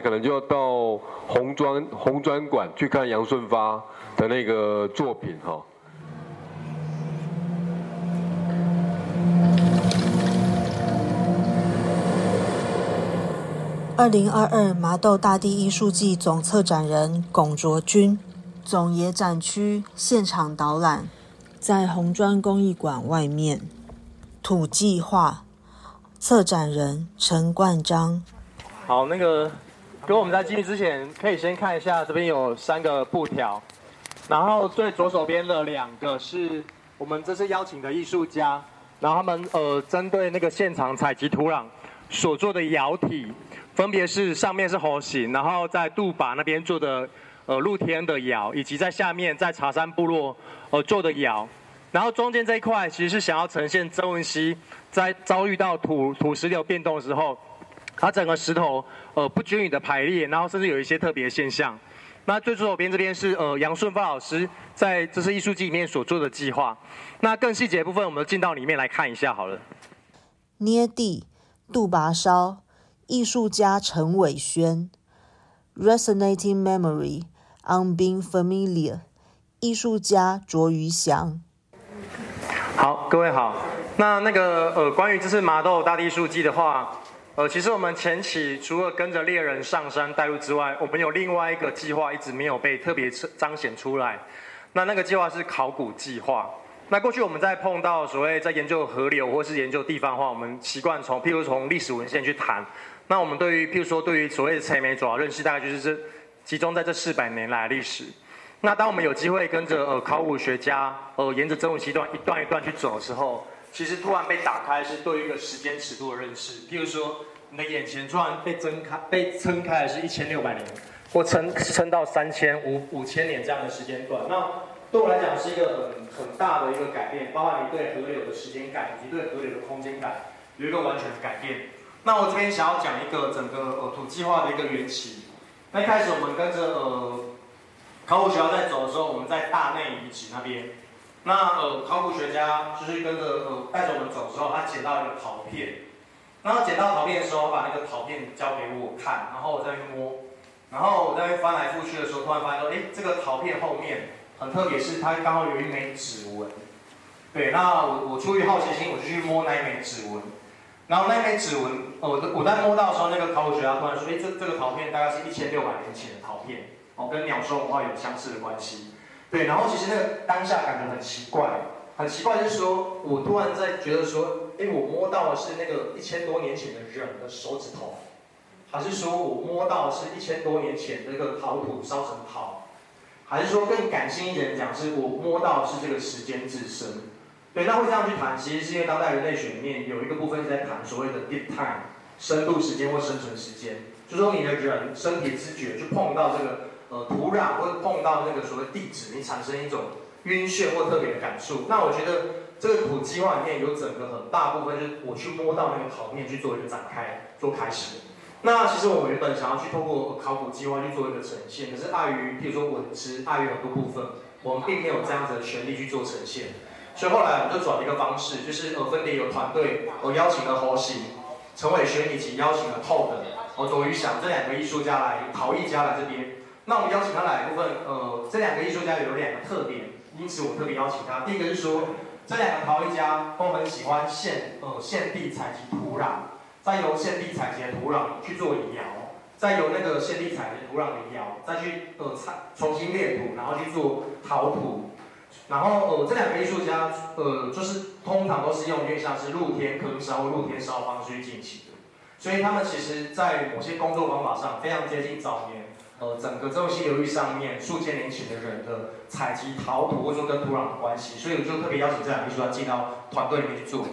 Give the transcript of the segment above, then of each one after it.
可能就要到红砖红砖馆去看杨顺发的那个作品哈。二零二二麻豆大地艺术季总策展人龚卓君，总野展区现场导览，在红砖工艺馆外面。土计划策展人陈冠章。好，那个，跟我们在进去之前，可以先看一下这边有三个布条，然后最左手边的两个是我们这次邀请的艺术家，然后他们呃针对那个现场采集土壤所做的窑体。分别是上面是猴形，然后在杜把那边做的呃露天的窑，以及在下面在茶山部落呃做的窑，然后中间这一块其实是想要呈现曾文溪在遭遇到土土石流变动的时候，它整个石头呃不均匀的排列，然后甚至有一些特别现象。那最左手边这边是呃杨顺发老师在这次艺术季里面所做的计划。那更细节部分，我们进到里面来看一下好了。捏地杜拔烧。艺术家陈伟轩，Resonating Memory on Being Familiar。艺术家卓于翔。好，各位好。那那个呃，关于这次麻豆大地艺术季的话，呃，其实我们前期除了跟着猎人上山带路之外，我们有另外一个计划一直没有被特别彰显出来。那那个计划是考古计划。那过去我们在碰到所谓在研究河流或是研究地方的话，我们习惯从譬如从历史文献去谈。那我们对于，譬如说，对于所谓的采煤主要认识，大概就是这集中在这四百年来历史。那当我们有机会跟着呃考古学家呃沿着真武溪段一段一段去走的时候，其实突然被打开是对一个时间尺度的认识。譬如说，你的眼前突然被睁开，被撑开的是一千六百年，或撑撑到三千五五千年这样的时间段。那对我来讲是一个很很大的一个改变，包括你对河流的时间感以及对河流的空间感有一个完全的改变。那我这边想要讲一个整个呃土计划的一个缘起。那一开始我们跟着呃考古学家在走的时候，我们在大内遗址那边。那呃考古学家就是跟着呃带着我们走之后，他捡到一个陶片。然后捡到陶片的时候，把那个陶片交给我看，然后我在那摸。然后我在翻来覆去的时候，突然发现说，哎，这个陶片后面很特别，是它刚好有一枚指纹。对，那我我出于好奇心，我就去摸那一枚指纹。然后那一枚指纹，我我在摸到的时候，那个考古学家突然说：“哎，这这个陶片大概是一千六百年前的陶片，哦，跟鸟兽文化有相似的关系。”对，然后其实那个当下感觉很奇怪，很奇怪，就是说我突然在觉得说：“哎，我摸到的是那个一千多年前的人的手指头，还是说我摸到的是一千多年前那个陶土烧成陶，还是说更感性一点讲，是我摸到的是这个时间自身？”对，那会这样去谈，其实是因为当代人类学里面有一个部分是在谈所谓的 deep time，深度时间或生存时间，就说你的人身体知觉就碰到这个呃土壤或者碰到那个所谓地质，你产生一种晕眩或特别的感触。那我觉得这个土计划里面有整个很大部分就是我去摸到那个陶面去做一个展开做开始。那其实我原本想要去透过考古计划去做一个呈现，可是碍于譬如说文字，碍于很多部分，我们并没有这样子的权利去做呈现。所以后来我们就转了一个方式，就是呃分别有团队，我邀请了侯行、陈伟轩以及邀请了透的，我终于想这两个艺术家来，陶艺家来这边。那我们邀请他来的部分，呃这两个艺术家有两个特点，因此我特别邀请他。第一个是说，这两个陶艺家都很喜欢现呃现地采集土壤，再由现地采集的土壤去做窑，再由那个现地采集土壤的窑，再去呃采重新炼土，然后去做陶土。然后呃，这两个艺术家呃，就是通常都是用点像是露天坑烧或露天烧方式去进行的，所以他们其实在某些工作方法上非常接近早年呃整个中西流域上面数千年前的人的采集陶土或者说跟土壤的关系，所以我就特别邀请这两个艺术家进到团队里面去做。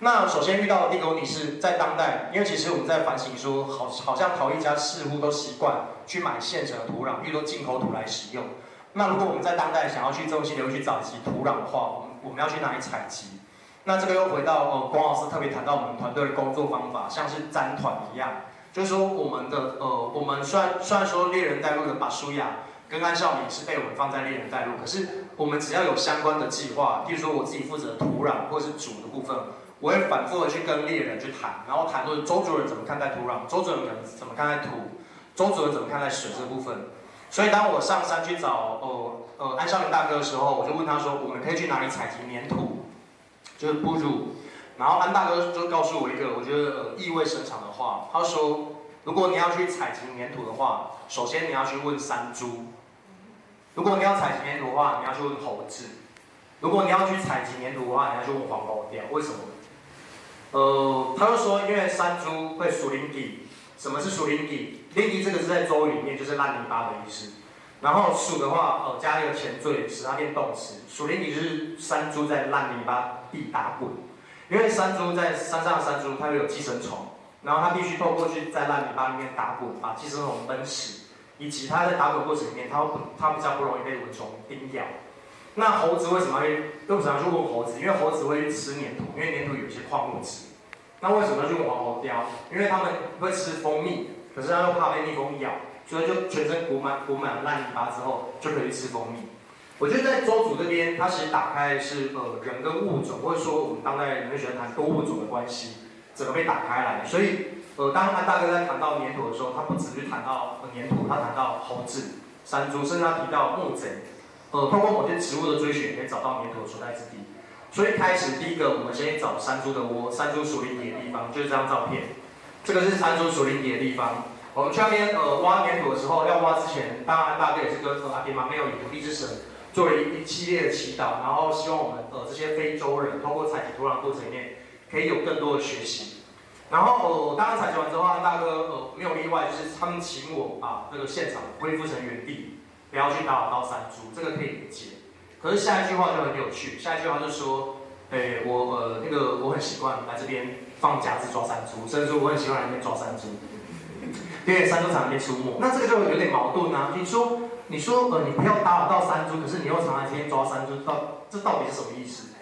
那首先遇到的第一个问题是在当代，因为其实我们在反省说，好好像陶艺家似乎都习惯去买现成的土壤，比如说进口土来使用。那如果我们在当代想要去中心流去找集土壤的话，我们我们要去哪里采集？那这个又回到呃，光老师特别谈到我们团队的工作方法，像是粘团一样，就是说我们的呃，我们虽然虽然说猎人带路的把舒雅跟安少敏是被我们放在猎人带路，可是我们只要有相关的计划，譬如说我自己负责土壤或是主的部分，我会反复的去跟猎人去谈，然后谈论周主任怎么看待土壤，周主任怎么看待土，周主任怎么看待水这部分。所以当我上山去找呃呃安少林大哥的时候，我就问他说，我们可以去哪里采集粘土，就是不如。然后安大哥就告诉我一个我觉得意味深长的话，他说，如果你要去采集粘土的话，首先你要去问山猪。如果你要采集粘土的话，你要去问猴子；如果你要去采集粘土的话，你要去问黄喉貂。为什么？呃，他就说，因为山猪会数林底。什么是数林底？林底这个是在周语里面就是烂泥巴的意思。然后数的话，呃，加一个前缀，使它变动词。数林底就是山猪在烂泥巴地打滚。因为山猪在山上的山猪，它会有寄生虫，然后它必须透过去在烂泥巴里面打滚，把寄生虫闷死，以及它在打滚过程里面，它不它比较不容易被蚊虫叮咬。那猴子为什么会为什么要去问猴子？因为猴子会去吃粘土，因为粘土有一些矿物质。那为什么要去问黄喉貂？因为它们会吃蜂蜜，可是它又怕被蜜蜂咬，所以就全身裹满裹满烂泥巴之后，就可以吃蜂蜜。我觉得在周主这边，它其实打开是呃人跟物种，或者说我们当代人类学谈多物种的关系，整个被打开来。所以呃，当安大哥在谈到粘土的时候，他不只是谈到粘土，他谈到猴子、山猪，甚至他提到木贼。呃，通过某些植物的追寻，可以找到粘土的所在之地。所以开始第一个，我们先找山猪的窝，山猪属林底的地方，就是这张照片。这个是山猪属林底的地方。我们去那边呃挖粘土的时候，要挖之前，当然安大哥也是跟阿爹妈没有以土地之神。作为一系列的祈祷，然后希望我们呃这些非洲人通过采集土壤过程里面，可以有更多的学习。然后呃，当然采集完之后，大哥呃没有例外，就是他们请我把这个现场恢复成原地，不要去打扰到山猪，这个可以理解。可是下一句话就很有趣，下一句话就说，哎，我呃那个我很习惯来这边放夹子抓山猪，甚至说我很喜欢来这边抓山猪，因为山猪场那边出没，那这个就有点矛盾啊。你说？你说呃，你不要打扰到山猪，可是你又常常天天抓山猪，到这到底是什么意思？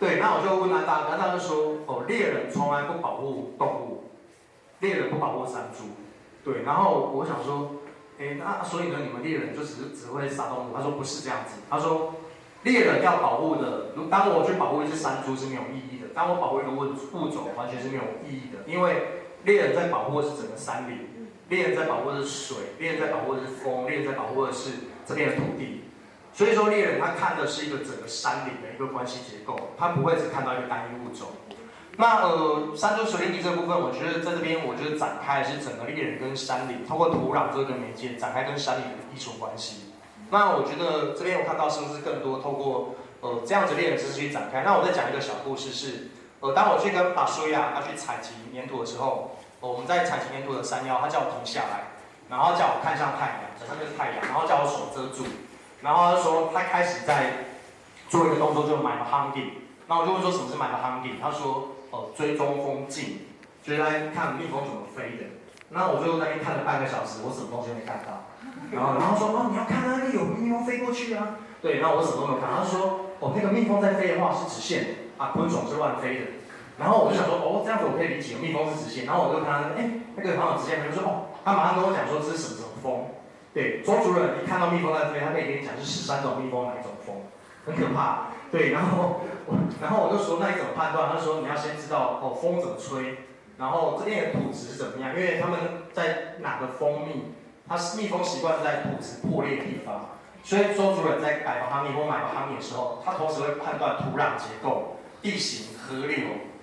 对，那我就问他大哥，大哥说哦，猎人从来不保护动物，猎人不保护山猪。对，然后我想说，哎，那所以呢，你们猎人就只是只会杀动物？他说不是这样子，他说猎人要保护的，如当我去保护一只山猪是没有意义的，当我保护一个物物种完全是没有意义的，因为猎人在保护的是整个山林。猎人在保护的是水，猎人在保护的是风，猎人在保护的是这边的土地。所以说，猎人他看的是一个整个山林的一个关系结构，他不会只看到一个单一物种。那呃，山猪水林地这部分，我觉得在这边，我觉得展开的是整个猎人跟山林，通过土壤这个媒介展开跟山林的艺术关系。那我觉得这边我看到是不是更多透过呃这样子猎人知识去展开？那我再讲一个小故事是，呃，当我去跟巴苏亚他去采集粘土的时候。我们在采集粘土的山腰，他叫我停下来，然后叫我看向太阳，上就是太阳，然后叫我手遮住，然后他说他开始在做一个动作，就买了 hunting。那我就问说什么是买了 hunting？他说哦追踪风镜，就是在看蜜蜂怎么飞的。那我就在那边看了半个小时，我什么东西都没看到。然后然后说哦你要看那个有蜜蜂飞过去啊？对，那我什么都没有看。他说哦那个蜜蜂在飞的话是直线，啊昆虫是乱飞的。然后我就想说，哦，这样子我可以理解，蜜蜂是直线。然后我就看他，哎，那个朋友直线，他就说，哦，他马上跟我讲说这是什么什么风。对，周主任一看到蜜蜂在飞，他可以跟你讲是十三种蜜蜂哪一种风，很可怕。对，然后我，然后我就说，那你怎么判断？他说你要先知道哦风怎么吹，然后这边的土质是怎么样，因为他们在哪个蜂蜜，它是蜜蜂习惯是在土质破裂的地方，所以周主任在改防哈密或买防哈密的时候，他同时会判断土壤结构、地形、河流。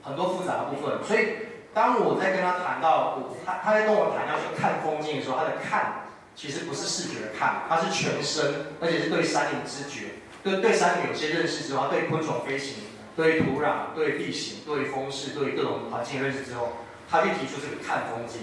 很多复杂的部分，所以当我在跟他谈到我，他他在跟我谈要去看风景的时候，他的看其实不是视觉的看，他是全身，而且是对山林知觉，对对山林有些认识之后，对昆虫飞行、对土壤、对地形、对风势、对各种环境认识之后，他去提出这个看风景。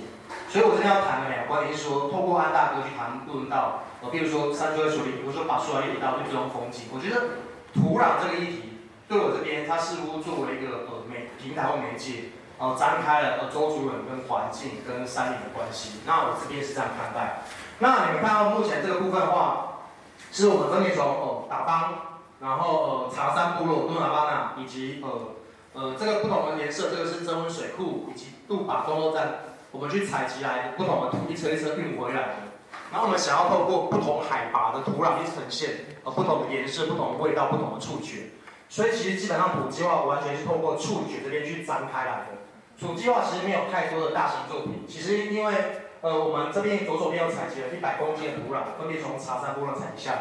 所以我今天要谈的两个观点是说，透过安大哥去谈论到，呃，比如说山猪的处理，比如说把树来移到对这种风景，我觉得土壤这个议题。对我这边，它似乎作为一个呃媒平台或媒介，呃，张开了呃周主任跟环境跟山林的关系。那我这边是这样看待。那你们看到目前这个部分的话，是我们分别从哦打邦，然后呃茶山部落、东达巴纳，以及呃呃这个不同的颜色，这个是增温水库以及杜巴东落站，我们去采集来不同的土一车一车运回来的。然后我们想要透过不同海拔的土壤去呈现呃不同的颜色、不同的味道、不同的触觉。所以其实基本上土计划完全是透过触觉这边去张开来的。土计划其实没有太多的大型作品，其实因为呃我们这边左手边有采集了一百公斤的土壤，分别从茶山部落采集下来。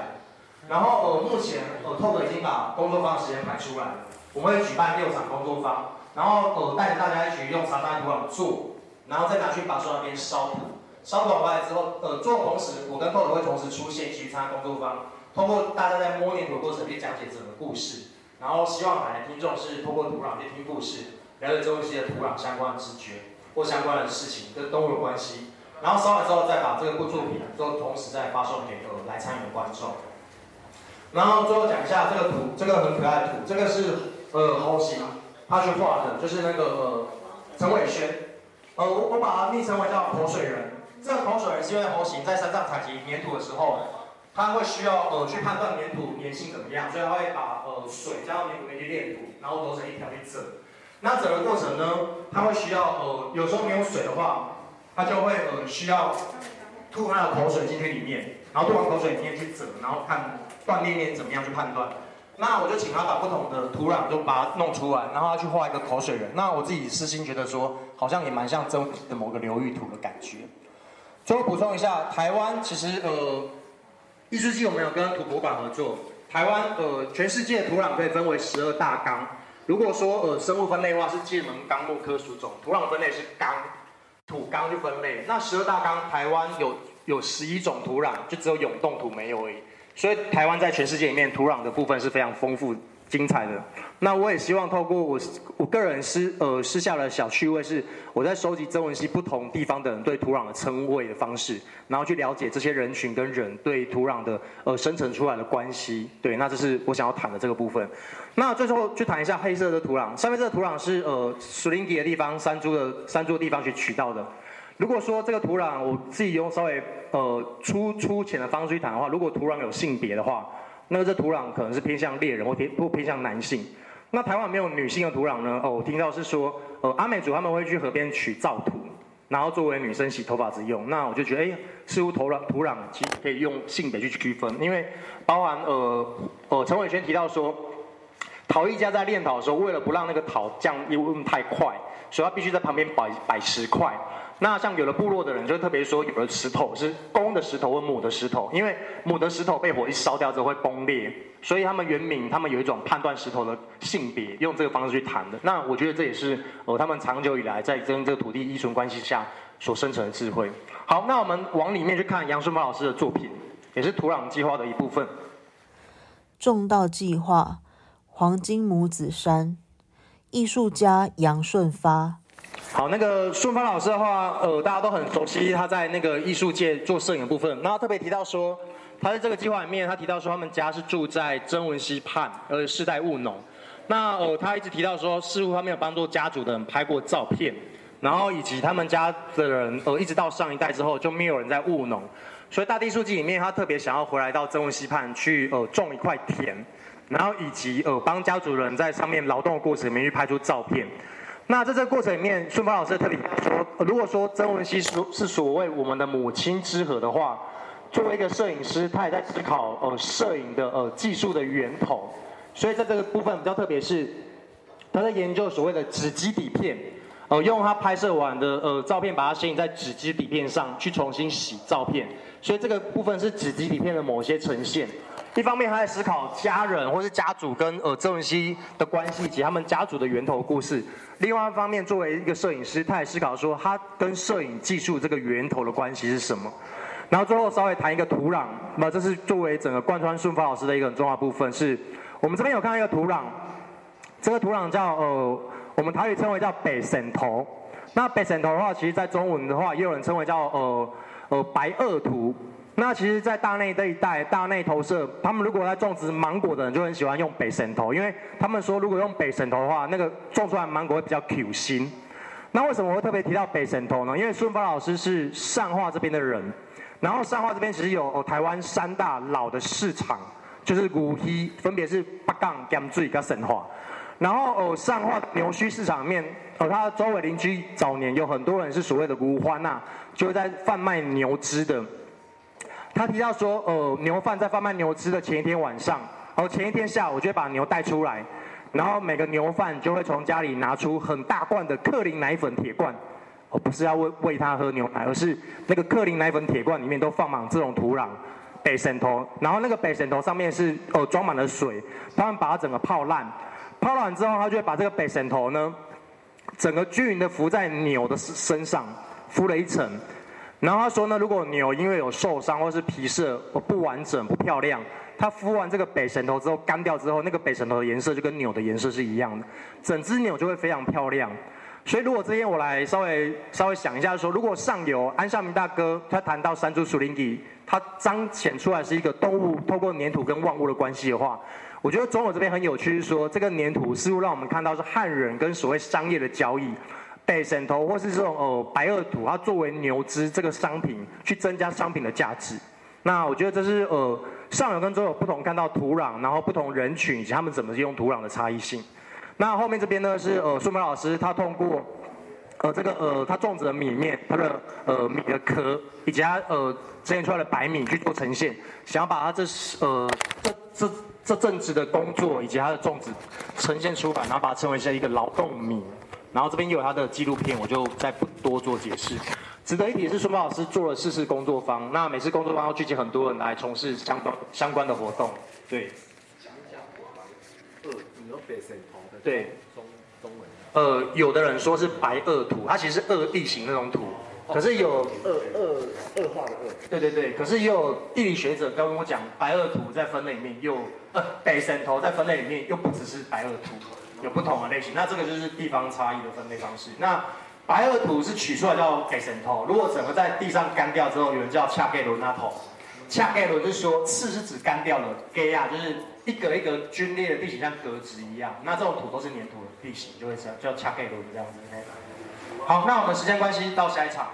然后呃目前呃透哥已经把工作坊的时间排出来了，我们会举办六场工作坊，然后呃带着大家一起用茶山土壤做，然后再拿去把手那边烧土。烧土完来之后，呃做同时，我跟透哥会同时出现一起去参加工作坊，通过大家在摸黏土的过程去讲解整个故事。然后希望来的听众是通过土壤去听故事，了解周围些的土壤相关的知觉或相关的事情跟动物的关系。然后烧完之后，再把这部作品都同时再发送给呃来参与的观众。然后最后讲一下这个图，这个很可爱的图，这个是呃猴形他去画的，就是那个呃陈伟轩，呃我我把它昵称为叫口水人。这个口水人是因为猴形在山上采集粘土的时候。他会需要呃去判断粘土粘性怎么样，所以他会把呃水加到粘土里面去炼土，然后揉成一条去整。那整个过程呢，他会需要呃有时候没有水的话，他就会呃需要吐他的口水进去里面，然后吐完口水里面去整，然后看断裂面怎么样去判断。那我就请他把不同的土壤都把它弄出来，然后他去画一个口水人。那我自己私心觉得说，好像也蛮像真的某个流域图的感觉。最后补充一下，台湾其实呃。艺术系我们有跟土博馆合作。台湾呃，全世界土壤可以分为十二大纲。如果说呃生物分类的话，是界门纲目科属种。土壤分类是纲，土纲就分类。那十二大纲，台湾有有十一种土壤，就只有永冻土没有而已。所以台湾在全世界里面土壤的部分是非常丰富。精彩的，那我也希望透过我我个人私呃私下的小趣味是，我在收集曾文溪不同地方的人对土壤的称谓的方式，然后去了解这些人群跟人对土壤的呃生成出来的关系。对，那这是我想要谈的这个部分。那最后去谈一下黑色的土壤，上面这个土壤是呃树林底的地方山猪的山猪的地方去取到的。如果说这个土壤我自己用稍微呃粗粗浅的方式去谈的话，如果土壤有性别的话。那这土壤可能是偏向猎人或偏不偏向男性。那台湾没有女性的土壤呢？哦，我听到是说，呃，阿美族他们会去河边取皂土，然后作为女生洗头发之用。那我就觉得，哎，似乎土壤土壤其实可以用性别去区分，因为包含呃呃陈伟轩提到说，陶艺家在炼陶的时候，为了不让那个陶浆温太快，所以他必须在旁边摆摆石块。那像有的部落的人就特别说，有的石头是公的石头或母的石头，因为母的石头被火一烧掉之后会崩裂，所以他们原名他们有一种判断石头的性别，用这个方式去谈的。那我觉得这也是呃他们长久以来在跟这个土地依存关系下所生成的智慧。好，那我们往里面去看杨顺茂老师的作品，也是土壤计划的一部分。种稻计划，黄金母子山，艺术家杨顺发。好，那个顺发老师的话，呃，大家都很熟悉，他在那个艺术界做摄影部分。然后特别提到说，他在这个计划里面，他提到说他们家是住在曾文溪畔，呃，世代务农。那呃，他一直提到说，似乎他没有帮助家族的人拍过照片，然后以及他们家的人，呃，一直到上一代之后就没有人在务农。所以大地书记里面，他特别想要回来到曾文溪畔去，呃，种一块田，然后以及呃，帮家族人在上面劳动的过程里面去拍出照片。那在这个过程里面，顺发老师特别说，如果说曾文熙是是所谓我们的母亲之河的话，作为一个摄影师，他也在思考呃摄影的呃技术的源头，所以在这个部分比较特别是，他在研究所谓的纸基底片，呃用他拍摄完的呃照片，把它摄影在纸基底片上去重新洗照片，所以这个部分是纸基底片的某些呈现。一方面他在思考家人或是家族跟呃曾文熙的关系以及他们家族的源头故事；另外一方面，作为一个摄影师，他也思考说他跟摄影技术这个源头的关系是什么。然后最后稍微谈一个土壤，那这是作为整个贯穿顺发老师的一个很重要部分。是我们这边有看到一个土壤，这个土壤叫呃我们台语称为叫北省头。那北省头的话，其实在中文的话也有人称为叫呃呃白垩图。那其实，在大内这一带，大内投射，他们如果在种植芒果的人，就很喜欢用北神头，因为他们说，如果用北神头的话，那个种出来芒果会比较 Q 心。那为什么我会特别提到北神头呢？因为顺发老师是上化这边的人，然后上化这边其实有台湾三大老的市场，就是古溪，分别是八杠、甘水跟神化。然后哦，上化牛墟市场面，哦，它周围邻居早年有很多人是所谓的古欢呐，就在贩卖牛脂的。他提到说，呃，牛贩在贩卖牛脂的前一天晚上，然后前一天下午就会把牛带出来，然后每个牛贩就会从家里拿出很大罐的克林奶粉铁罐，哦，不是要喂喂它喝牛奶，而是那个克林奶粉铁罐里面都放满这种土壤，北神头，然后那个北神头上面是哦装满了水，他们把它整个泡烂，泡烂之后，他就会把这个北神头呢，整个均匀的浮在牛的身上，敷了一层。然后他说呢，如果牛因为有受伤或是皮色不完整、不漂亮，他敷完这个北神头之后干掉之后，那个北神头的颜色就跟牛的颜色是一样的，整只牛就会非常漂亮。所以如果这天我来稍微稍微想一下说，如果上游安孝明大哥他谈到山猪属灵底，他彰显出来是一个动物透过粘土跟万物的关系的话，我觉得中友这边很有趣，是说这个粘土似乎让我们看到是汉人跟所谓商业的交易。北神头或是这种呃白垩土，它作为牛脂这个商品，去增加商品的价值。那我觉得这是呃上游跟中游不同看到土壤，然后不同人群以及他们怎么用土壤的差异性。那后面这边呢是呃苏梅老师他通过呃这个呃他种植的米面，它的呃米的壳以及它呃呈现出来的白米去做呈现，想要把它这呃这这这正职的工作以及它的种植呈现出版，然后把它称为是一个劳动米。然后这边又有他的纪录片，我就再不多做解释。值得一提的是，孙宝老师做了四次工作坊，那每次工作坊要聚集很多人来从事相关相关的活动。对。对中中文。呃，有的人说是白垩土，它其实是二地形那种土，可是有二二二化的恶。对对对，可是也有地理学者跟我讲，白垩土在分类里面又呃北神头在分类里面又不只是白垩土。有不同的类型，那这个就是地方差异的分类方式。那白垩土是取出来叫给神头，如果整个在地上干掉之后，有人叫恰盖伦那头。恰盖伦就是说刺是指干掉了，给啊就是一格一格龟裂的地形，像格子一样。那这种土都是粘土的地形，就会叫叫恰盖伦这样子。好，那我们时间关系到下一场。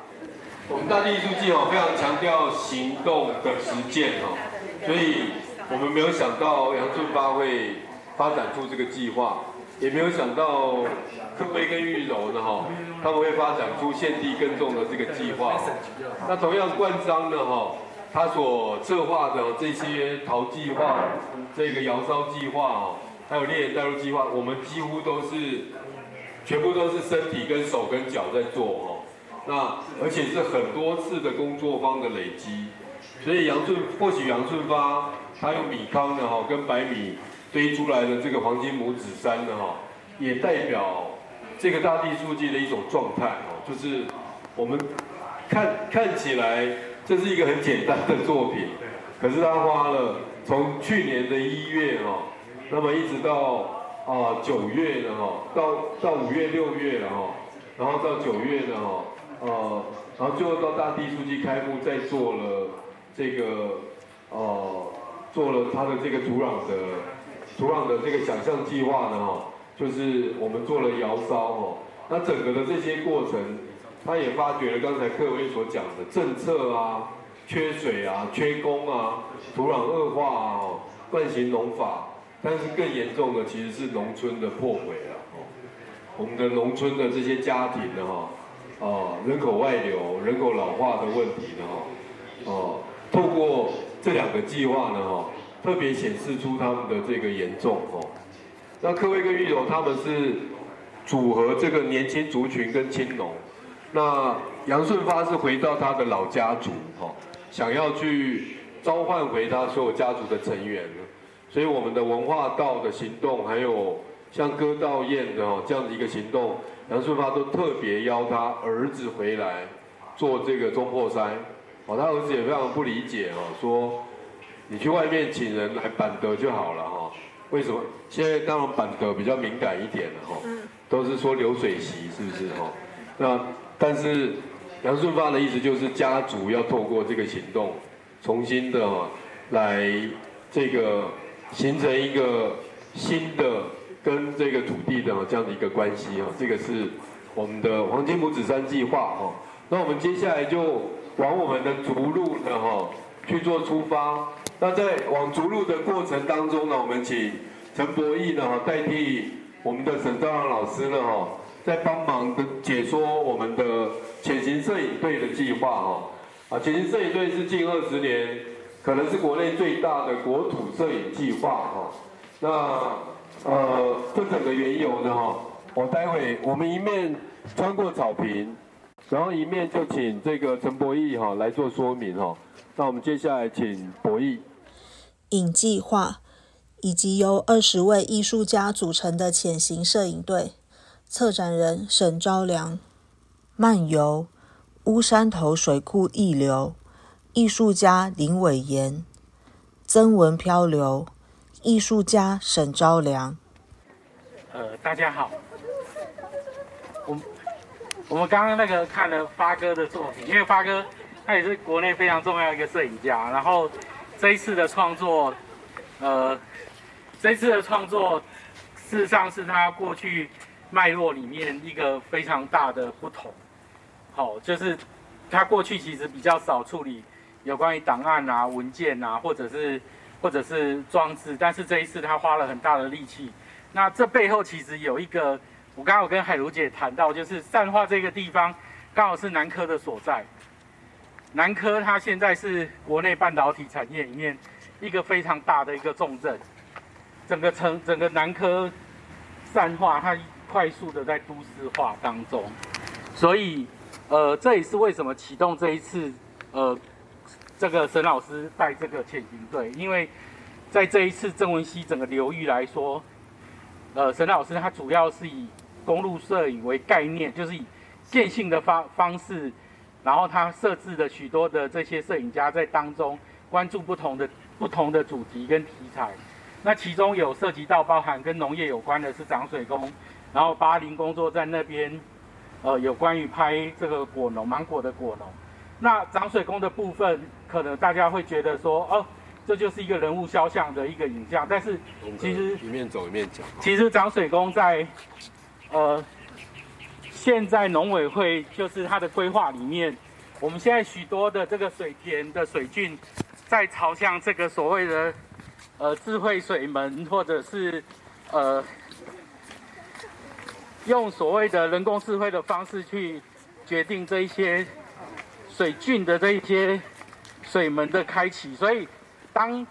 我们大地艺术季哦，非常强调行动的实践哦，所以我们没有想到杨顺发会发展出这个计划。也没有想到科威跟玉柔的哈，他们会发展出献地耕种的这个计划。那同样冠章的哈，他所策划的这些陶计划、这个窑烧计划哦，还有猎人带入计划，我们几乎都是全部都是身体跟手跟脚在做哦。那而且是很多次的工作方的累积，所以杨顺或许杨顺发他用米糠的哈跟白米。堆出来的这个黄金拇指山的，哈，也代表这个大地书记的一种状态，哦，就是我们看看起来这是一个很简单的作品，可是他花了从去年的一月，哦，那么一直到啊九月了，哈，到到五月六月了，哈，然后到九月呢，哈，呃，然后最后到大地书记开幕，再做了这个，呃，做了他的这个土壤的。土壤的这个想象计划呢，哈，就是我们做了窑烧，哈，那整个的这些过程，他也发觉了刚才各位所讲的政策啊，缺水啊，缺工啊，土壤恶化啊，惯行农法，但是更严重的其实是农村的破毁了，哦，我们的农村的这些家庭呢，哈，啊，人口外流、人口老化的问题呢，哈，哦，透过这两个计划呢，哈。特别显示出他们的这个严重哦。那科威跟玉柔他们是组合这个年轻族群跟青农。那杨顺发是回到他的老家族哈，想要去召唤回他所有家族的成员。呢所以我们的文化道的行动，还有像歌道宴的哦这样的一个行动，杨顺发都特别邀他儿子回来做这个中破山。哦，他儿子也非常不理解哦，说。你去外面请人来板德就好了哈？为什么？现在当然板德比较敏感一点了哈，都是说流水席是不是哈？那但是杨顺发的意思就是家族要透过这个行动，重新的来这个形成一个新的跟这个土地的这样的一个关系哈。这个是我们的黄金母子山计划哈。那我们接下来就往我们的逐鹿的哈去做出发。那在往逐鹿的过程当中呢，我们请陈博义呢哈代替我们的沈兆阳老师呢哈，在帮忙的解说我们的潜行摄影队的计划哈。啊，潜行摄影队是近二十年可能是国内最大的国土摄影计划哈。那呃，这整个缘由呢哈，我待会我们一面穿过草坪，然后一面就请这个陈博义哈来做说明哈。那我们接下来请博义。影计划以及由二十位艺术家组成的潜行摄影队，策展人沈昭良，漫游乌山头水库溢流，艺术家林伟炎，曾文漂流，艺术家沈昭良。呃，大家好，我我们刚刚那个看了发哥的作品，因为发哥他也是国内非常重要一个摄影家，然后这一次的创作，呃，这一次的创作事实上是他过去脉络里面一个非常大的不同。好，就是他过去其实比较少处理有关于档案啊、文件啊，或者是或者是装置，但是这一次他花了很大的力气。那这背后其实有一个，我刚刚有跟海茹姐谈到，就是善化这个地方刚好是南科的所在。南科它现在是国内半导体产业里面一个非常大的一个重镇，整个城整个南科善化它快速的在都市化当中，所以呃这也是为什么启动这一次呃这个沈老师带这个潜行队，因为在这一次郑文熙整个流域来说。呃，沈老师他主要是以公路摄影为概念，就是以线性的方方式，然后他设置了许多的这些摄影家在当中关注不同的不同的主题跟题材。那其中有涉及到包含跟农业有关的是涨水工，然后巴林工作在那边，呃，有关于拍这个果农芒果的果农。那涨水工的部分，可能大家会觉得说，哦。这就是一个人物肖像的一个影像，但是其实一面走一面讲。其实涨水工在，呃，现在农委会就是它的规划里面，我们现在许多的这个水田的水郡，在朝向这个所谓的呃智慧水门，或者是呃用所谓的人工智慧的方式去决定这一些水郡的这一些水门的开启，所以。当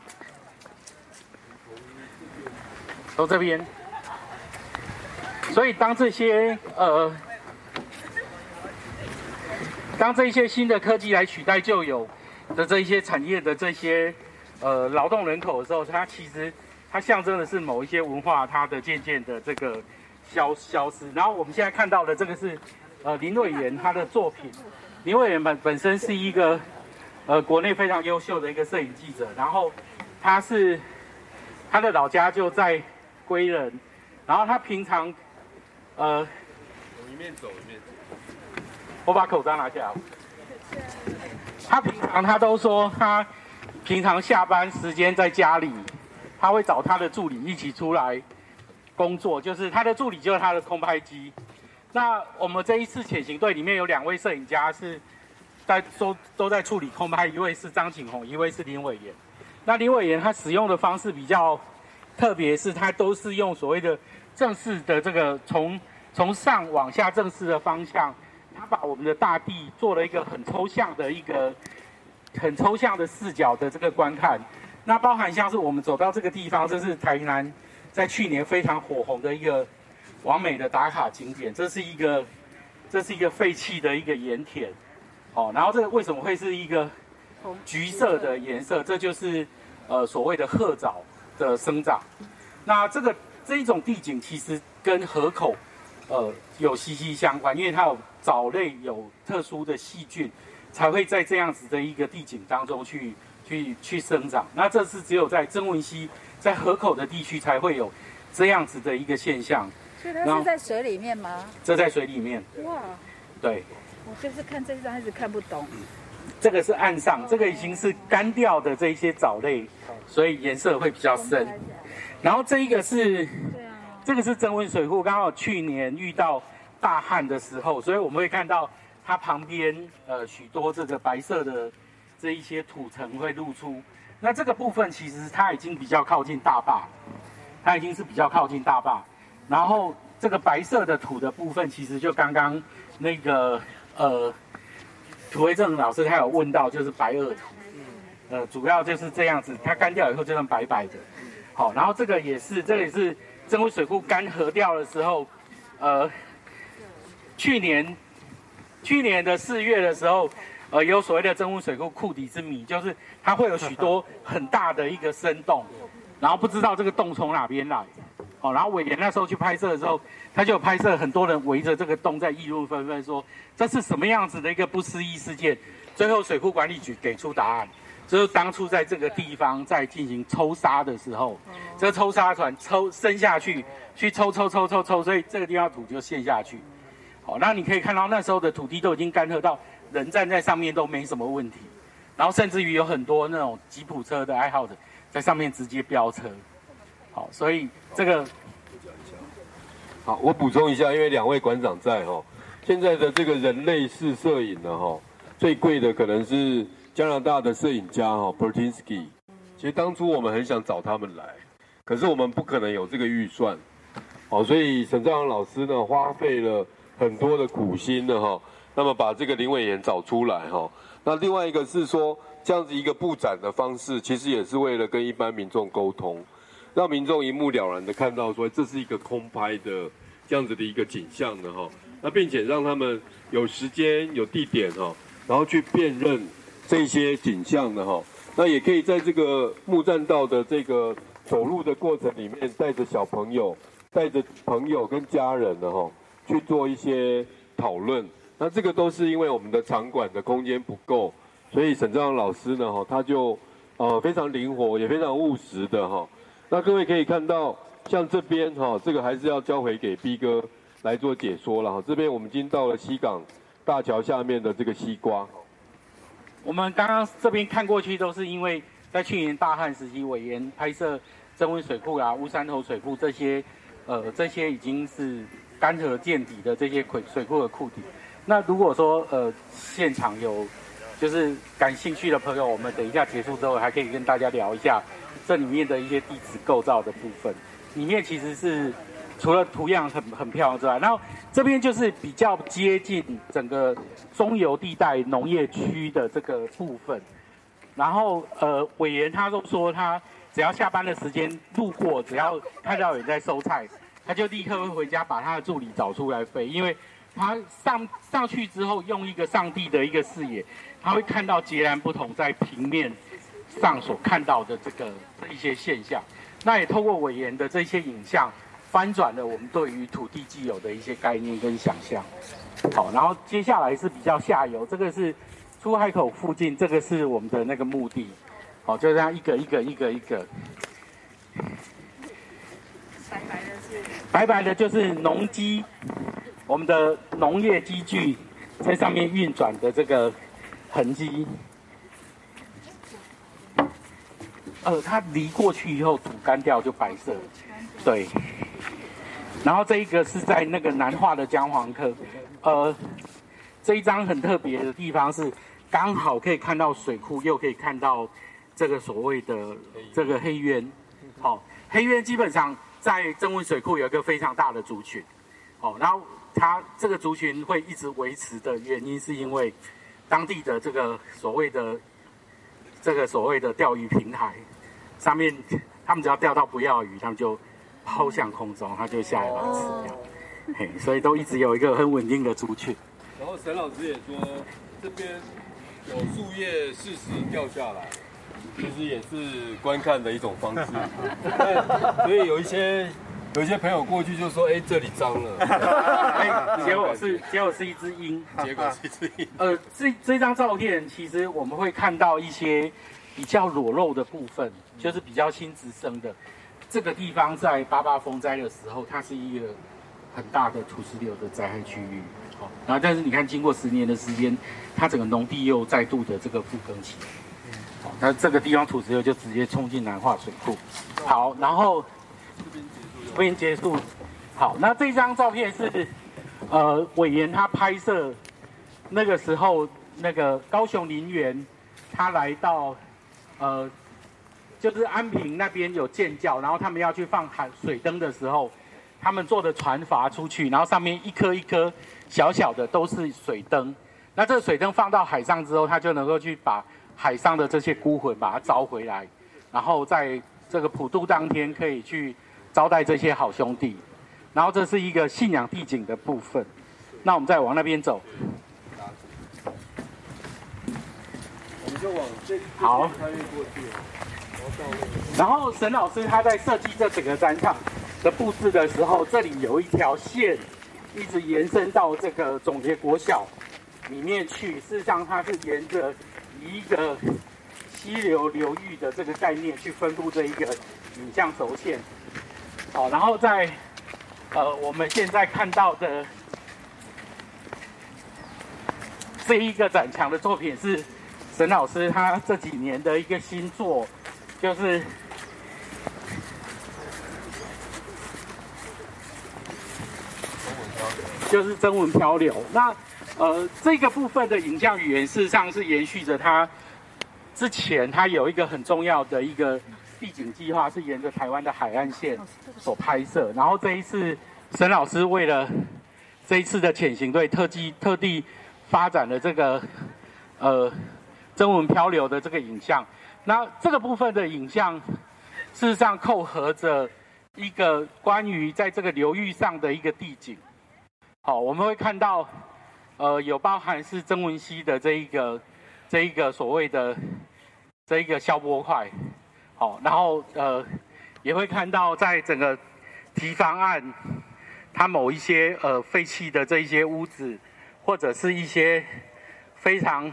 从这边，所以当这些呃，当这一些新的科技来取代旧有的这一些产业的这些呃劳动人口的时候，它其实它象征的是某一些文化它的渐渐的这个消消失。然后我们现在看到的这个是呃林瑞元他的作品，林伟元本本身是一个。呃，国内非常优秀的一个摄影记者，然后他是他的老家就在归仁，然后他平常呃我，一面走一面走，我把口罩拿下来。他平常他都说他平常下班时间在家里，他会找他的助理一起出来工作，就是他的助理就是他的空拍机。那我们这一次潜行队里面有两位摄影家是。在都都在处理空拍，一位是张景宏，一位是林伟炎。那林伟炎他使用的方式比较特别，是他都是用所谓的正式的这个从从上往下正式的方向，他把我们的大地做了一个很抽象的一个很抽象的视角的这个观看。那包含像是我们走到这个地方，这是台南在去年非常火红的一个完美的打卡景点，这是一个这是一个废弃的一个盐田。哦，然后这个为什么会是一个橘色的颜色？这就是呃所谓的褐藻的生长。那这个这一种地景其实跟河口呃有息息相关，因为它有藻类有特殊的细菌，才会在这样子的一个地景当中去去去生长。那这是只有在曾文溪在河口的地区才会有这样子的一个现象。所以它是在水里面吗？这在水里面。哇。对。我就是看这张一直看不懂。这个是岸上，这个已经是干掉的这一些藻类，所以颜色会比较深。然后这一个是，这个是增温水库，刚好去年遇到大旱的时候，所以我们会看到它旁边呃许多这个白色的这一些土层会露出。那这个部分其实它已经比较靠近大坝，它已经是比较靠近大坝。然后这个白色的土的部分，其实就刚刚那个。呃，土卫正老师他有问到，就是白垩土，呃，主要就是这样子，它干掉以后就算白白的。好，然后这个也是，这里是增污水库干涸掉的时候，呃，去年去年的四月的时候，呃，有所谓的增污水库库底之谜，就是它会有许多很大的一个深洞，然后不知道这个洞从哪边来，哦，然后伟廉那时候去拍摄的时候，他就有拍摄很多人围着这个洞在议论纷纷，说这是什么样子的一个不思议事件，最后水库管理局给出答案。就是当初在这个地方在进行抽沙的时候，这个抽沙船抽伸下去，去抽抽抽抽抽，所以这个地方土就陷下去。好，那你可以看到那时候的土地都已经干涸到人站在上面都没什么问题，然后甚至于有很多那种吉普车的爱好者在上面直接飙车。好，所以这个好，我补充一下，因为两位馆长在哈，现在的这个人类式摄影呢哈，最贵的可能是。加拿大的摄影家哈 p e r t i n s k y 其实当初我们很想找他们来，可是我们不可能有这个预算，哦，所以沈兆阳老师呢花费了很多的苦心的哈，那么把这个林伟炎找出来哈。那另外一个是说，这样子一个布展的方式，其实也是为了跟一般民众沟通，让民众一目了然的看到说这是一个空拍的这样子的一个景象的哈。那并且让他们有时间有地点哈，然后去辨认。这些景象的哈，那也可以在这个木栈道的这个走路的过程里面，带着小朋友、带着朋友跟家人的哈，去做一些讨论。那这个都是因为我们的场馆的空间不够，所以沈章老师呢哈，他就呃非常灵活，也非常务实的哈。那各位可以看到，像这边哈，这个还是要交回给 B 哥来做解说了哈。这边我们已经到了西港大桥下面的这个西瓜。我们刚刚这边看过去，都是因为在去年大旱时期，委员拍摄增温水库啊、乌山头水库这些，呃，这些已经是干涸见底的这些水水库的库底。那如果说呃现场有就是感兴趣的朋友，我们等一下结束之后，还可以跟大家聊一下这里面的一些地质构造的部分。里面其实是。除了图样很很漂亮之外，然后这边就是比较接近整个中游地带农业区的这个部分。然后呃，委员他都说他只要下班的时间路过，只要看到有人在收菜，他就立刻会回家把他的助理找出来飞，因为他上上去之后用一个上帝的一个视野，他会看到截然不同在平面上所看到的这个一些现象。那也透过委员的这些影像。翻转了我们对于土地既有的一些概念跟想象。好，然后接下来是比较下游，这个是出海口附近，这个是我们的那个墓地。好，就这样一个一个一个一个。白白的是？白白的就是农机，我们的农业机具在上面运转的这个痕迹。呃，它离过去以后土干掉就白色，对。然后这一个是在那个南化的姜黄科，呃，这一张很特别的地方是刚好可以看到水库，又可以看到这个所谓的这个黑渊。好，黑渊基本上在增温水库有一个非常大的族群。好，然后它这个族群会一直维持的原因，是因为当地的这个所谓的这个所谓的钓鱼平台上面，他们只要钓到不要鱼，他们就。抛向空中，它就下来把它吃掉。嘿，所以都一直有一个很稳定的族群。然后沈老师也说，这边有树叶适时掉下来，其实也是观看的一种方式。所以有一些有一些朋友过去就说：“哎，这里脏了。”哎，结果是结果是一只鹰。结果是一只鹰。呃，这这张照片其实我们会看到一些比较裸露的部分，就是比较新直生的。这个地方在八八风灾的时候，它是一个很大的土石流的灾害区域。好，然后但是你看，经过十年的时间，它整个农地又再度的这个复耕起。好，那这个地方土石流就直接冲进南化水库。好，然后这边结束。好，那这张照片是呃委员他拍摄那个时候，那个高雄林园他来到呃。就是安平那边有建教，然后他们要去放海水灯的时候，他们坐的船筏出去，然后上面一颗一颗小小的都是水灯。那这个水灯放到海上之后，它就能够去把海上的这些孤魂把它招回来，然后在这个普渡当天可以去招待这些好兄弟。然后这是一个信仰地景的部分，那我们再往那边走。我们就往这好穿越过去，然后沈老师他在设计这整个展场的布置的时候，这里有一条线一直延伸到这个总结国小里面去。事实上，它是沿着一个溪流流域的这个概念去分布这一个影像轴线。好，然后在呃我们现在看到的这一个展墙的作品是沈老师他这几年的一个新作，就是就是征文漂流。那呃这个部分的影像语言事实上是延续着它之前它有一个很重要的一个地景计划，是沿着台湾的海岸线所拍摄。然后这一次沈老师为了这一次的潜行队特技特地发展了这个呃征文漂流的这个影像。那这个部分的影像，事实上扣合着一个关于在这个流域上的一个地景。好，我们会看到，呃，有包含是曾文溪的这一个这一个所谓的这一个消波块。好，然后呃，也会看到在整个堤防岸，它某一些呃废弃的这一些屋子，或者是一些非常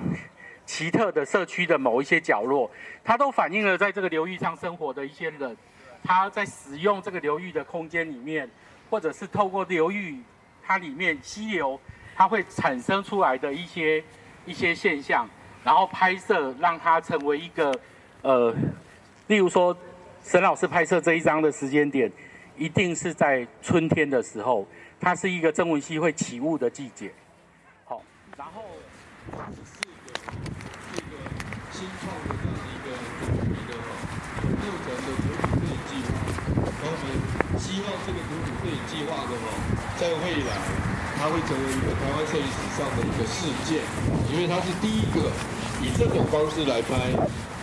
奇特的社区的某一些角落，它都反映了在这个流域上生活的一些人，他在使用这个流域的空间里面，或者是透过流域它里面溪流，它会产生出来的一些一些现象，然后拍摄让它成为一个呃，例如说沈老师拍摄这一张的时间点，一定是在春天的时候，它是一个曾文溪会起雾的季节。好，然后。新创的这样的一个主题的哈，六层的土土摄影计划，然后我们希望这个土土摄影计划的哦，在未来它会成为一个台湾摄影史上的一个事件，因为它是第一个以这种方式来拍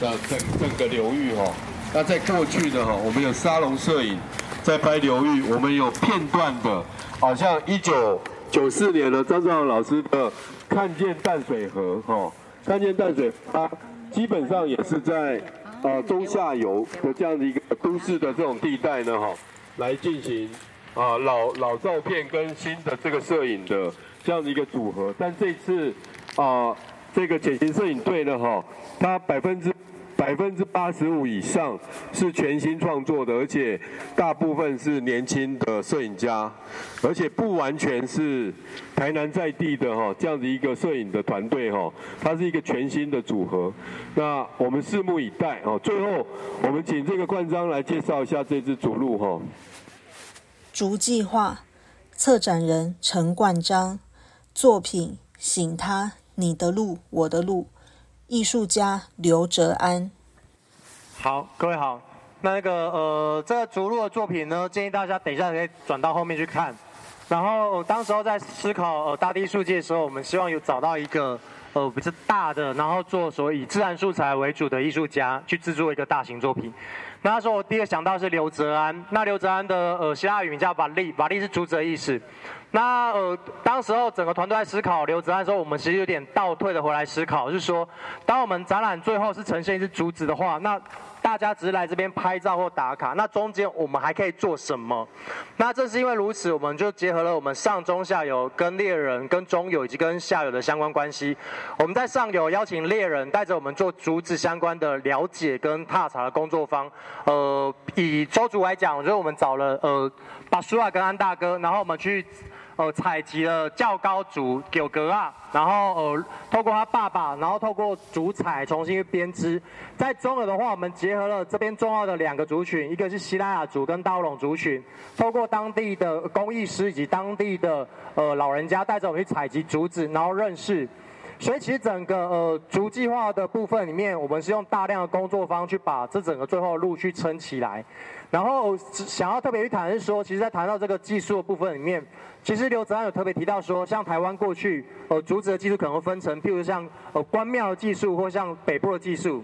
的整整个流域哈。那在过去的哈，我们有沙龙摄影在拍流域，我们有片段的，好像一九九四年的张兆老师的《看见淡水河》哈。看见淡水，它基本上也是在呃中下游的这样的一个都市的这种地带呢，哈，来进行啊老老照片跟新的这个摄影的这样的一个组合。但这次啊这个潜行摄影队呢，哈，它百分之百分之八十五以上是全新创作的，而且大部分是年轻的摄影家，而且不完全是台南在地的哈这样的一个摄影的团队哈，它是一个全新的组合。那我们拭目以待哦。最后，我们请这个冠章来介绍一下这支竹鹿哈。竹计划策展人陈冠章，作品醒他你的路我的路。艺术家刘哲安，好，各位好。那个呃，这个竹鹿的作品呢，建议大家等一下可以转到后面去看。然后当时候在思考呃大地艺术界的时候，我们希望有找到一个呃比较大的，然后做所谓以自然素材为主的艺术家去制作一个大型作品。那时候我第一个想到是刘泽安。那刘泽安的呃希腊语名叫瓦利，瓦利是竹子的意思。那呃，当时候整个团队在思考刘泽安的时候，我们其实有点倒退的回来思考，就是说，当我们展览最后是呈现一只竹子的话，那大家只是来这边拍照或打卡，那中间我们还可以做什么？那正是因为如此，我们就结合了我们上中下游跟猎人、跟中游以及跟下游的相关关系。我们在上游邀请猎人带着我们做竹子相关的了解跟踏查的工作方。呃，以周主来讲，就是我们找了呃巴苏瓦跟安大哥，然后我们去。呃，采集了较高竹九格啊，然后呃，透过他爸爸，然后透过竹采重新编织。在中耳的话，我们结合了这边重要的两个族群，一个是希腊雅族跟刀龙族群，透过当地的工艺师以及当地的呃老人家，带着我们去采集竹子，然后认识。所以其实整个呃竹计划的部分里面，我们是用大量的工作方去把这整个最后的路去撑起来。然后想要特别去谈是说，其实，在谈到这个技术的部分里面，其实刘泽安有特别提到说，像台湾过去呃竹子的技术可能会分成，譬如像呃关庙的技术或像北部的技术。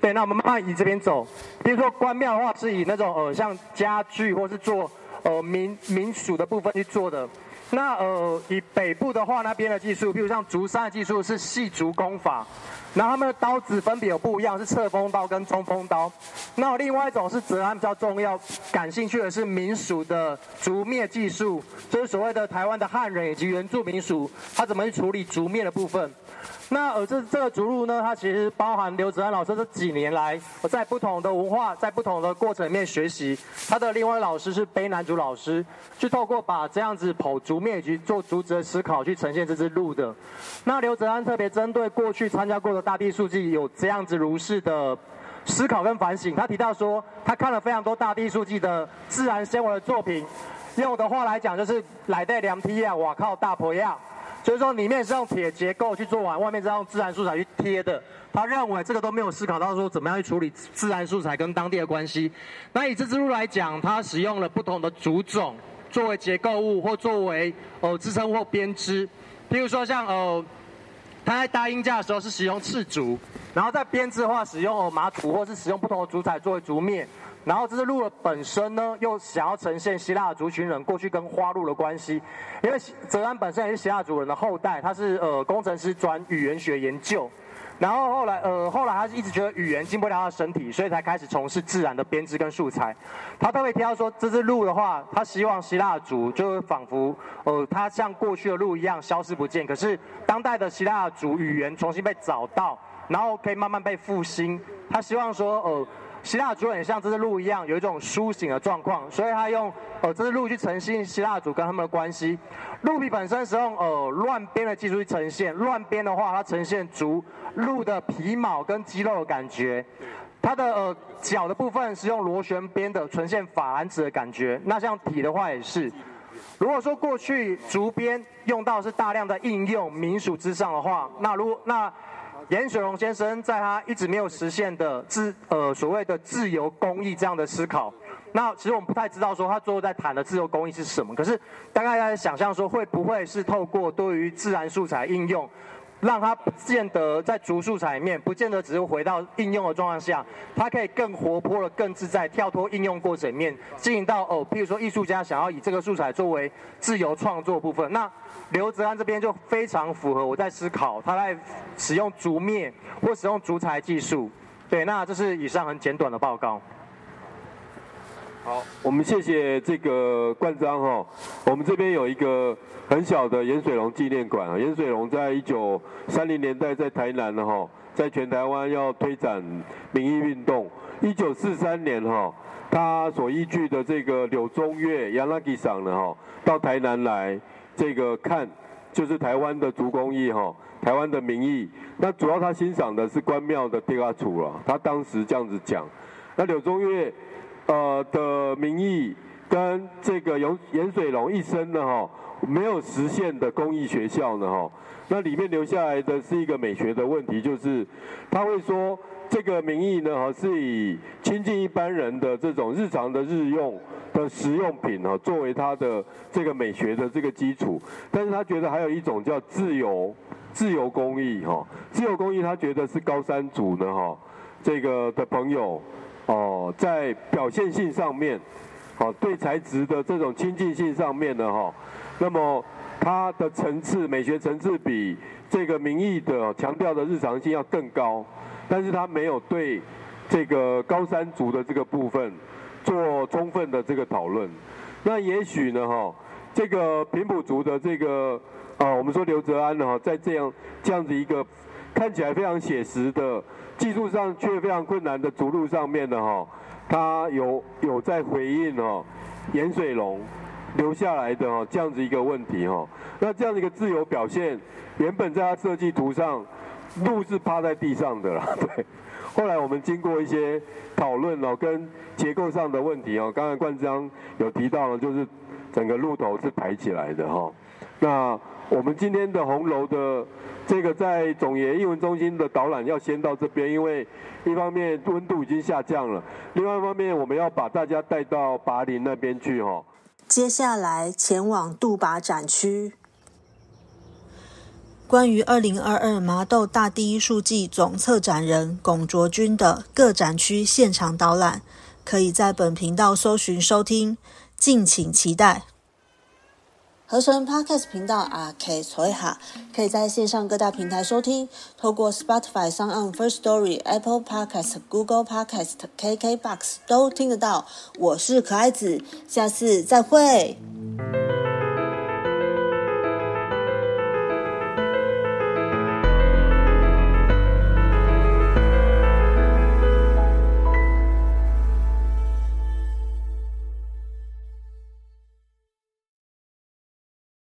对，那我们慢慢以这边走。比如说关庙的话，是以那种呃像家具或是做呃民民俗的部分去做的。那呃以北部的话，那边的技术，比如像竹山的技术是细竹工法，然后他们的刀子分别有不一样，是侧锋刀跟中锋刀。那另外一种是泽安比较重要、感兴趣的是民俗的竹篾技术，就是所谓的台湾的汉人以及原住民俗，他怎么去处理竹篾的部分。那呃，这这个竹路呢，它其实包含刘泽安老师这几年来，我在不同的文化，在不同的过程里面学习。他的另外老师是卑南族老师，去透过把这样子剖竹面以及做竹子的思考，去呈现这支路的。那刘泽安特别针对过去参加过的大地数据有这样子如是的思考跟反省。他提到说，他看了非常多大地数据的自然纤维的作品，用我的话来讲就是来带凉梯啊，我靠大婆呀。就是说，里面是用铁结构去做完，外面是用自然素材去贴的。他认为这个都没有思考到说怎么样去处理自然素材跟当地的关系。那以这支路来讲，它使用了不同的竹种作为结构物或作为呃支撑或编织。譬如说像呃，他在搭音架的时候是使用赤竹，然后在编织的话使用马土或是使用不同的竹材作为竹面。然后这只鹿的本身呢，又想要呈现希腊族群人过去跟花鹿的关系，因为泽安本身也是希腊族人的后代，他是呃工程师转语言学研究，然后后来呃后来他是一直觉得语言进不了他的身体，所以才开始从事自然的编织跟素材。他特别提到说，这只鹿的话，他希望希腊族就仿佛呃他像过去的鹿一样消失不见，可是当代的希腊族语言重新被找到，然后可以慢慢被复兴。他希望说呃。希腊族很像这只鹿一样，有一种苏醒的状况，所以他用呃这只鹿去呈现希腊族跟他们的关系。鹿皮本身是用呃乱编的技术去呈现，乱编的话，它呈现足鹿的皮毛跟肌肉的感觉。它的呃脚的部分是用螺旋编的，呈现法兰子的感觉。那像体的话也是。如果说过去竹编用到是大量的应用民俗之上的话，那如那。严雪龙先生在他一直没有实现的自呃所谓的自由公益这样的思考，那其实我们不太知道说他最后在谈的自由公益是什么，可是大概在想象说会不会是透过对于自然素材应用。让它不见得在竹素材面，不见得只是回到应用的状况下，它可以更活泼的、更自在，跳脱应用过程面，进行到哦，譬如说艺术家想要以这个素材作为自由创作部分，那刘泽安这边就非常符合我在思考，他在使用竹面或使用竹材技术。对，那这是以上很简短的报告。好，我们谢谢这个冠章哈，我们这边有一个。很小的盐水龙纪念馆啊，盐水龙在一九三零年代在台南的哈，在全台湾要推展民意运动。一九四三年哈，他所依据的这个柳宗悦、杨拉吉赏的哈，到台南来这个看，就是台湾的竹工艺哈，台湾的民意。那主要他欣赏的是关庙的地阿楚了，他当时这样子讲。那柳宗悦呃的名义跟这个盐盐水龙一生的哈。没有实现的公益学校呢，哈，那里面留下来的是一个美学的问题，就是他会说这个名义呢，哈，是以亲近一般人的这种日常的日用的实用品，哈，作为他的这个美学的这个基础，但是他觉得还有一种叫自由自由公益，哈，自由公益他觉得是高山族呢，哈，这个的朋友，哦，在表现性上面，好，对材质的这种亲近性上面呢，哈。那么它的层次美学层次比这个民意的强调的日常性要更高，但是它没有对这个高山族的这个部分做充分的这个讨论。那也许呢，哈，这个平埔族的这个啊，我们说刘泽安呢，哈，在这样这样子一个看起来非常写实的技术上却非常困难的族路上面呢，哈，他有有在回应哦，盐水龙。留下来的哦，这样子一个问题哈，那这样的一个自由表现，原本在他设计图上，鹿是趴在地上的啦，对。后来我们经过一些讨论哦，跟结构上的问题哦，刚才冠章有提到了，就是整个鹿头是抬起来的哈。那我们今天的红楼的这个在总研英文中心的导览要先到这边，因为一方面温度已经下降了，另外一方面我们要把大家带到拔林那边去哈。接下来前往杜拔展区。关于二零二二麻豆大第一书季总策展人龚卓君的各展区现场导览，可以在本频道搜寻收听，敬请期待。合成 Podcast 频道阿 K 崔哈，可以在线上各大平台收听，透过 Spotify、上 o n First Story、Apple Podcast、Google Podcast、KKBox 都听得到。我是可爱子，下次再会。